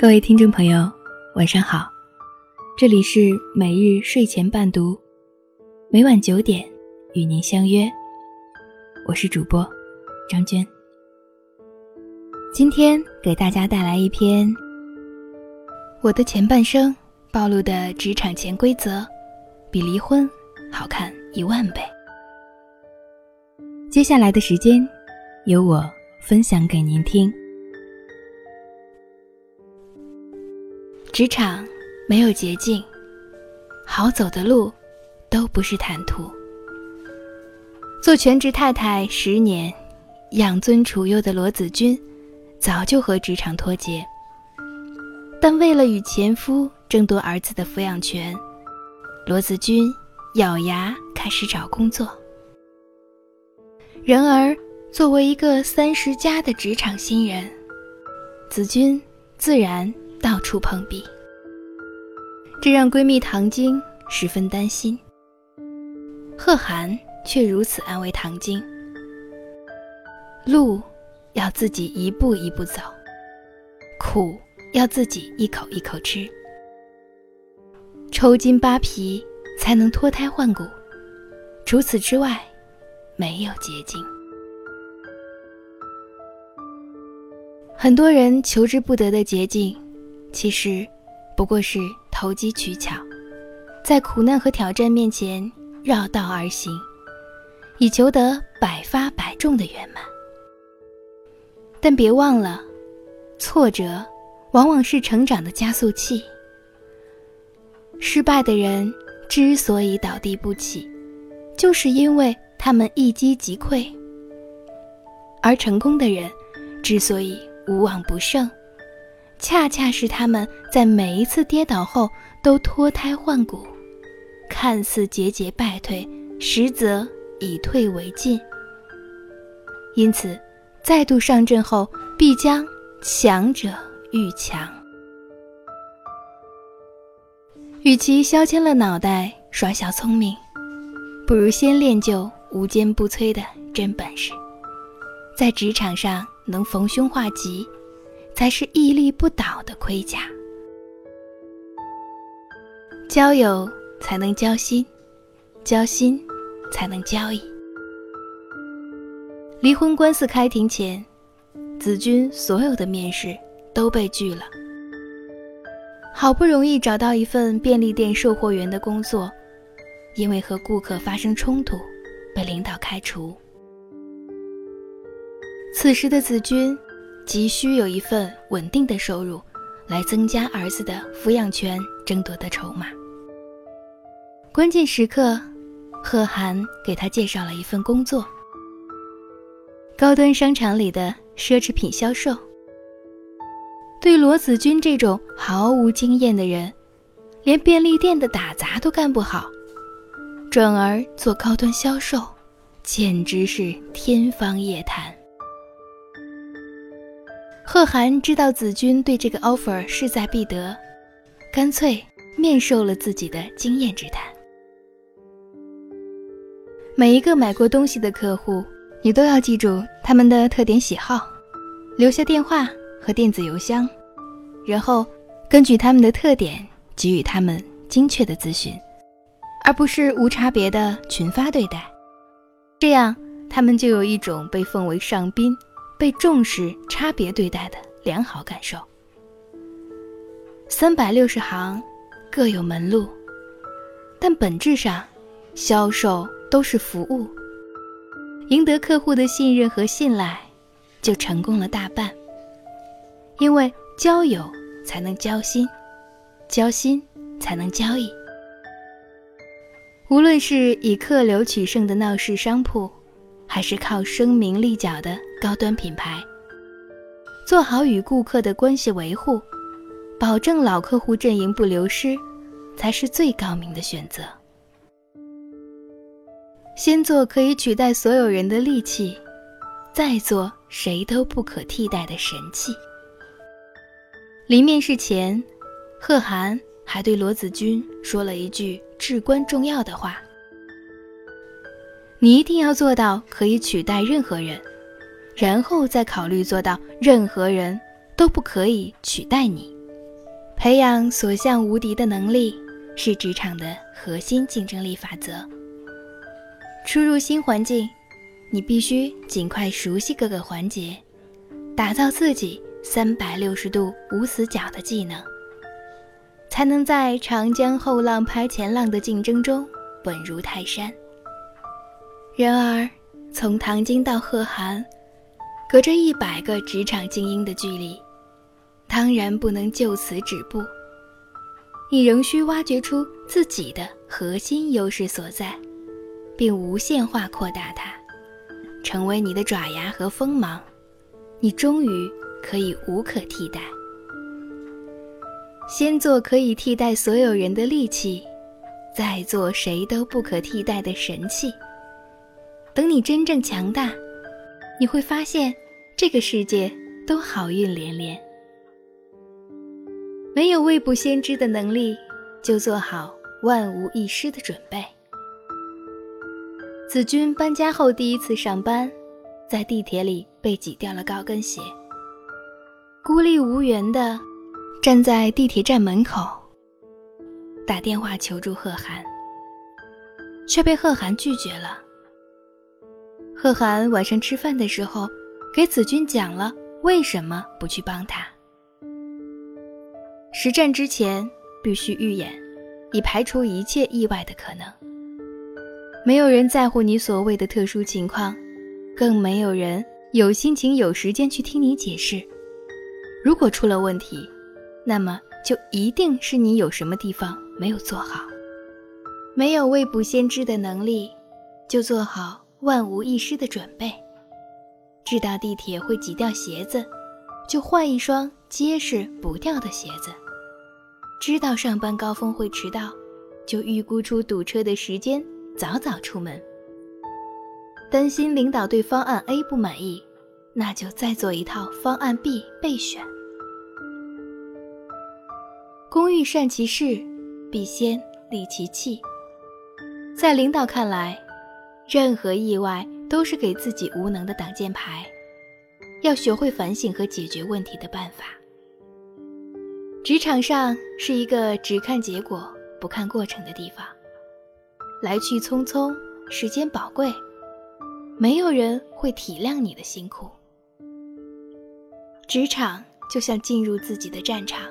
各位听众朋友，晚上好，这里是每日睡前伴读，每晚九点与您相约，我是主播张娟。今天给大家带来一篇《我的前半生暴露的职场潜规则，比离婚好看一万倍》。接下来的时间，由我分享给您听。职场没有捷径，好走的路都不是坦途。做全职太太十年，养尊处优的罗子君早就和职场脱节，但为了与前夫争夺儿子的抚养权，罗子君咬牙开始找工作。然而，作为一个三十加的职场新人，子君自然。到处碰壁，这让闺蜜唐晶十分担心。贺涵却如此安慰唐晶：“路要自己一步一步走，苦要自己一口一口吃，抽筋扒皮才能脱胎换骨。除此之外，没有捷径。”很多人求之不得的捷径。其实，不过是投机取巧，在苦难和挑战面前绕道而行，以求得百发百中的圆满。但别忘了，挫折往往是成长的加速器。失败的人之所以倒地不起，就是因为他们一击即溃；而成功的人之所以无往不胜，恰恰是他们在每一次跌倒后都脱胎换骨，看似节节败退，实则以退为进。因此，再度上阵后，必将强者愈强。与其削尖了脑袋耍小聪明，不如先练就无坚不摧的真本事，在职场上能逢凶化吉。才是屹立不倒的盔甲。交友才能交心，交心才能交易。离婚官司开庭前，子君所有的面试都被拒了。好不容易找到一份便利店售货员的工作，因为和顾客发生冲突，被领导开除。此时的子君。急需有一份稳定的收入，来增加儿子的抚养权争夺的筹码。关键时刻，贺涵给他介绍了一份工作：高端商场里的奢侈品销售。对罗子君这种毫无经验的人，连便利店的打杂都干不好，转而做高端销售，简直是天方夜谭。贺涵知道子君对这个 offer 势在必得，干脆面授了自己的经验之谈。每一个买过东西的客户，你都要记住他们的特点喜好，留下电话和电子邮箱，然后根据他们的特点给予他们精确的咨询，而不是无差别的群发对待。这样，他们就有一种被奉为上宾。被重视、差别对待的良好感受。三百六十行，各有门路，但本质上，销售都是服务。赢得客户的信任和信赖，就成功了大半。因为交友才能交心，交心才能交易。无论是以客流取胜的闹市商铺。还是靠声名立脚的高端品牌，做好与顾客的关系维护，保证老客户阵营不流失，才是最高明的选择。先做可以取代所有人的利器，再做谁都不可替代的神器。临面试前，贺涵还对罗子君说了一句至关重要的话。你一定要做到可以取代任何人，然后再考虑做到任何人都不可以取代你。培养所向无敌的能力是职场的核心竞争力法则。初入新环境，你必须尽快熟悉各个环节，打造自己三百六十度无死角的技能，才能在长江后浪拍前浪的竞争中稳如泰山。然而，从唐晶到贺涵，隔着一百个职场精英的距离，当然不能就此止步。你仍需挖掘出自己的核心优势所在。并无限化扩大它，成为你的爪牙和锋芒，你终于可以无可替代。先做可以替代所有人的利器，再做谁都不可替代的神器。等你真正强大，你会发现这个世界都好运连连。没有未卜先知的能力，就做好万无一失的准备。子君搬家后第一次上班，在地铁里被挤掉了高跟鞋，孤立无援的站在地铁站门口，打电话求助贺涵，却被贺涵拒绝了。贺涵晚上吃饭的时候，给子君讲了为什么不去帮他。实战之前必须预演，以排除一切意外的可能。没有人在乎你所谓的特殊情况，更没有人有心情、有时间去听你解释。如果出了问题，那么就一定是你有什么地方没有做好。没有未卜先知的能力，就做好万无一失的准备。知道地铁会挤掉鞋子，就换一双结实不掉的鞋子。知道上班高峰会迟到，就预估出堵车的时间。早早出门。担心领导对方案 A 不满意，那就再做一套方案 B 备选。工欲善其事，必先利其器。在领导看来，任何意外都是给自己无能的挡箭牌，要学会反省和解决问题的办法。职场上是一个只看结果不看过程的地方。来去匆匆，时间宝贵，没有人会体谅你的辛苦。职场就像进入自己的战场，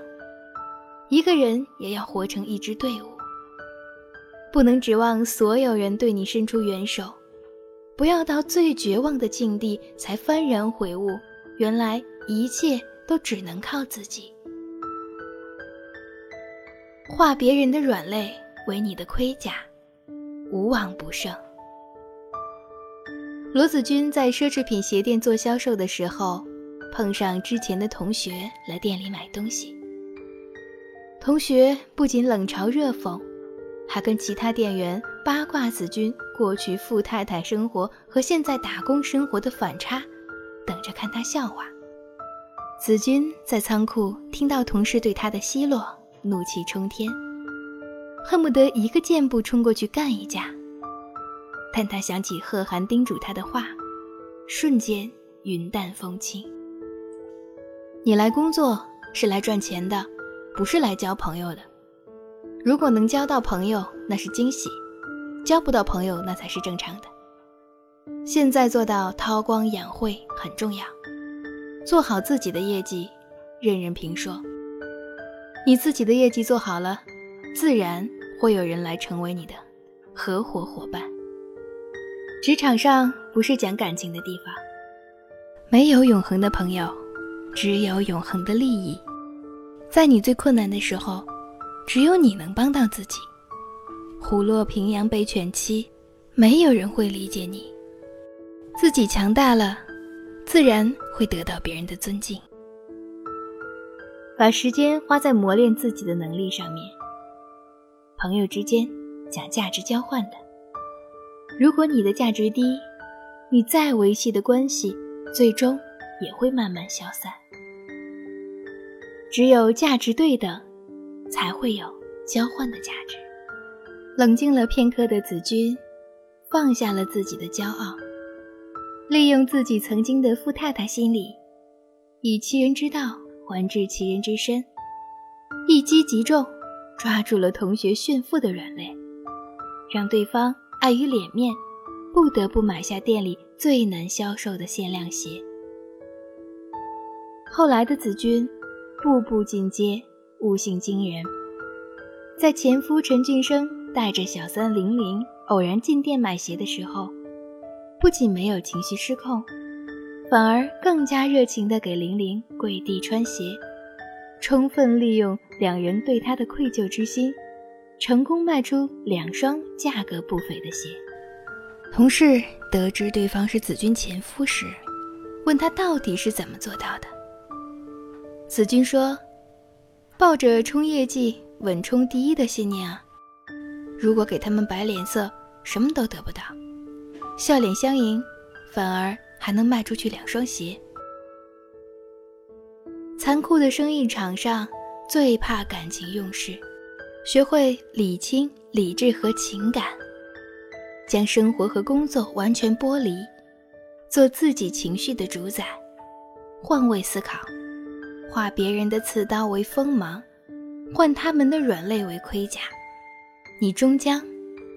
一个人也要活成一支队伍，不能指望所有人对你伸出援手，不要到最绝望的境地才幡然悔悟，原来一切都只能靠自己。化别人的软肋为你的盔甲。无往不胜。罗子君在奢侈品鞋店做销售的时候，碰上之前的同学来店里买东西。同学不仅冷嘲热讽，还跟其他店员八卦子君过去富太太生活和现在打工生活的反差，等着看他笑话。子君在仓库听到同事对他的奚落，怒气冲天。恨不得一个箭步冲过去干一架，但他想起贺涵叮嘱他的话，瞬间云淡风轻。你来工作是来赚钱的，不是来交朋友的。如果能交到朋友，那是惊喜；交不到朋友，那才是正常的。现在做到韬光养晦很重要，做好自己的业绩，任人评说。你自己的业绩做好了。自然会有人来成为你的合伙伙伴。职场上不是讲感情的地方，没有永恒的朋友，只有永恒的利益。在你最困难的时候，只有你能帮到自己。虎落平阳被犬欺，没有人会理解你。自己强大了，自然会得到别人的尊敬。把时间花在磨练自己的能力上面。朋友之间讲价值交换的，如果你的价值低，你再维系的关系，最终也会慢慢消散。只有价值对等，才会有交换的价值。冷静了片刻的子君，放下了自己的骄傲，利用自己曾经的富太太心理，以其人之道还治其人之身，一击即中，抓住了同学炫富的软肋，让对方碍于脸面，不得不买下店里最难销售的限量鞋。后来的子君，步步进阶，悟性惊人。在前夫陈俊生带着小三玲玲偶然进店买鞋的时候，不仅没有情绪失控，反而更加热情地给玲玲跪地穿鞋，充分利用两人对他的愧疚之心，成功卖出两双价格不菲的鞋。同事得知对方是子君前夫时，问他到底是怎么做到的。子君说：“抱着冲业绩。”稳冲第一的信念啊！如果给他们摆脸色，什么都得不到；笑脸相迎，反而还能卖出去两双鞋。残酷的生意场上，最怕感情用事。学会理清理智和情感，将生活和工作完全剥离，做自己情绪的主宰，换位思考，化别人的刺刀为锋芒。换他们的软肋为盔甲，你终将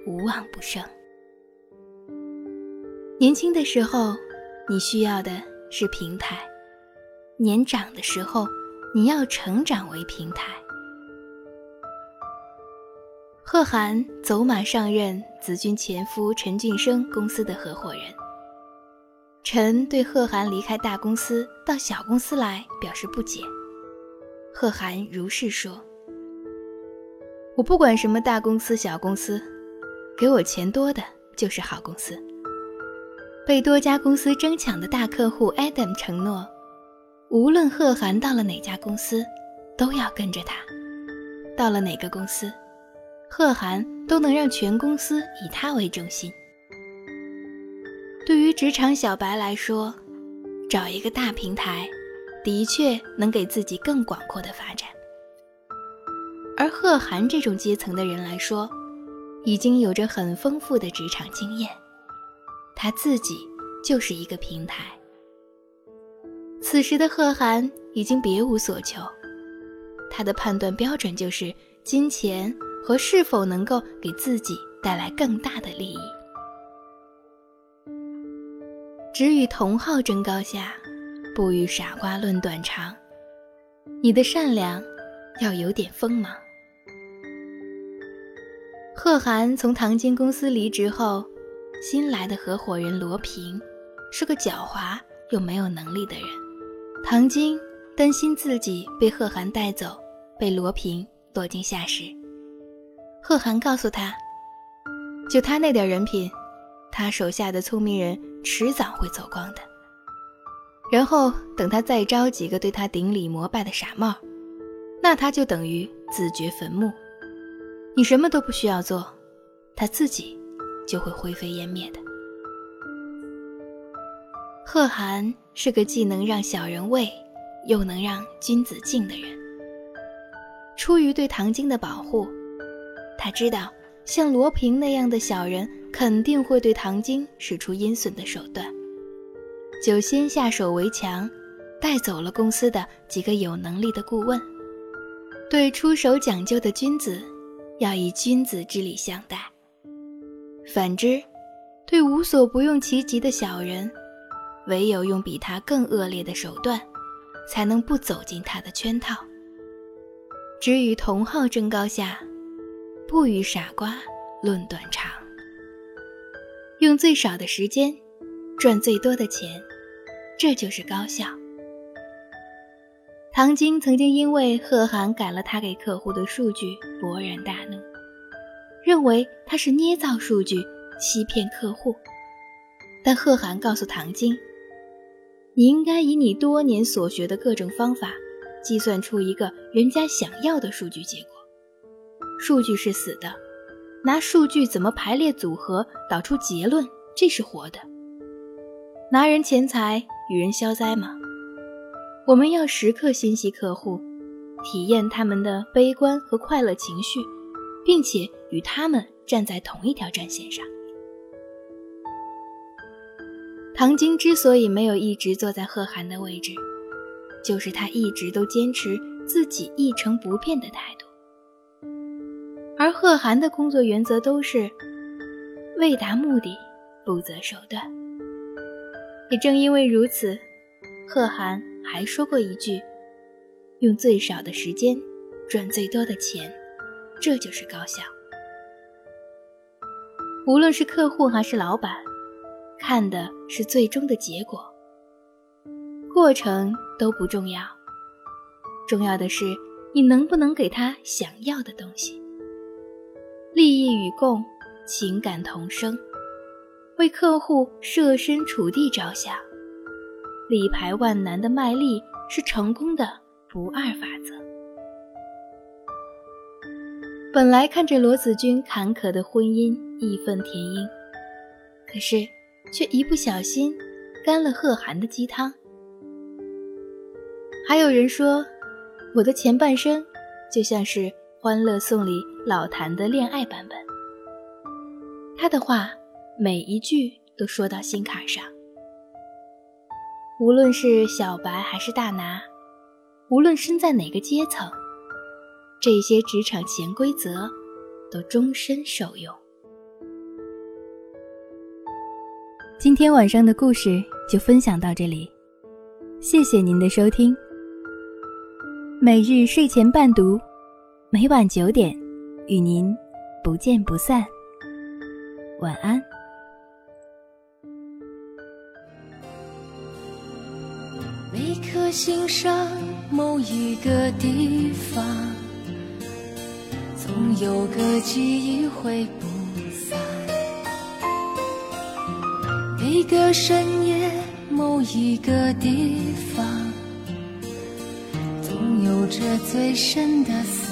无往不胜。年轻的时候，你需要的是平台；年长的时候，你要成长为平台。贺涵走马上任子君前夫陈俊生公司的合伙人。陈对贺涵离开大公司到小公司来表示不解，贺涵如是说。我不管什么大公司、小公司，给我钱多的就是好公司。被多家公司争抢的大客户 Adam 承诺，无论贺涵到了哪家公司，都要跟着他。到了哪个公司，贺涵都能让全公司以他为中心。对于职场小白来说，找一个大平台，的确能给自己更广阔的发展。而贺涵这种阶层的人来说，已经有着很丰富的职场经验，他自己就是一个平台。此时的贺涵已经别无所求，他的判断标准就是金钱和是否能够给自己带来更大的利益。只与同好争高下，不与傻瓜论短长。你的善良要有点锋芒。贺涵从唐晶公司离职后，新来的合伙人罗平是个狡猾又没有能力的人。唐晶担心自己被贺涵带走，被罗平落井下石。贺涵告诉他：“就他那点人品，他手下的聪明人迟早会走光的。然后等他再招几个对他顶礼膜拜的傻帽，那他就等于自掘坟墓。”你什么都不需要做，他自己就会灰飞烟灭的。贺涵是个既能让小人畏，又能让君子敬的人。出于对唐晶的保护，他知道像罗平那样的小人肯定会对唐晶使出阴损的手段，就先下手为强，带走了公司的几个有能力的顾问。对出手讲究的君子。要以君子之礼相待。反之，对无所不用其极的小人，唯有用比他更恶劣的手段，才能不走进他的圈套。只与同好争高下，不与傻瓜论短长。用最少的时间，赚最多的钱，这就是高效。唐晶曾经因为贺涵改了他给客户的数据，勃然大怒，认为他是捏造数据欺骗客户。但贺涵告诉唐晶：“你应该以你多年所学的各种方法，计算出一个人家想要的数据结果。数据是死的，拿数据怎么排列组合导出结论，这是活的。拿人钱财与人消灾吗？”我们要时刻心系客户，体验他们的悲观和快乐情绪，并且与他们站在同一条战线上。唐晶之所以没有一直坐在贺涵的位置，就是他一直都坚持自己一成不变的态度。而贺涵的工作原则都是为达目的不择手段。也正因为如此，贺涵还说过一句：“用最少的时间赚最多的钱，这就是高效。”无论是客户还是老板，看的是最终的结果，过程都不重要，重要的是你能不能给他想要的东西。利益与共，情感同生，为客户设身处地着想，力排万难的卖力是成功的不二法则。本来看着罗子君坎坷的婚姻义愤填膺，可是却一不小心干了贺涵的鸡汤。还有人说，我的前半生就像是《欢乐颂》里老谭的恋爱版本。他的话每一句都说到心坎上，无论是小白还是大拿，无论身在哪个阶层。这些职场潜规则都终身受用。今天晚上的故事就分享到这里，谢谢您的收听。每日睡前伴读，每晚九点与您不见不散。晚安。每颗心上某一个地方。总有个记忆会不散，每个深夜某一个地方，总有着最深的思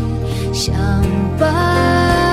相伴。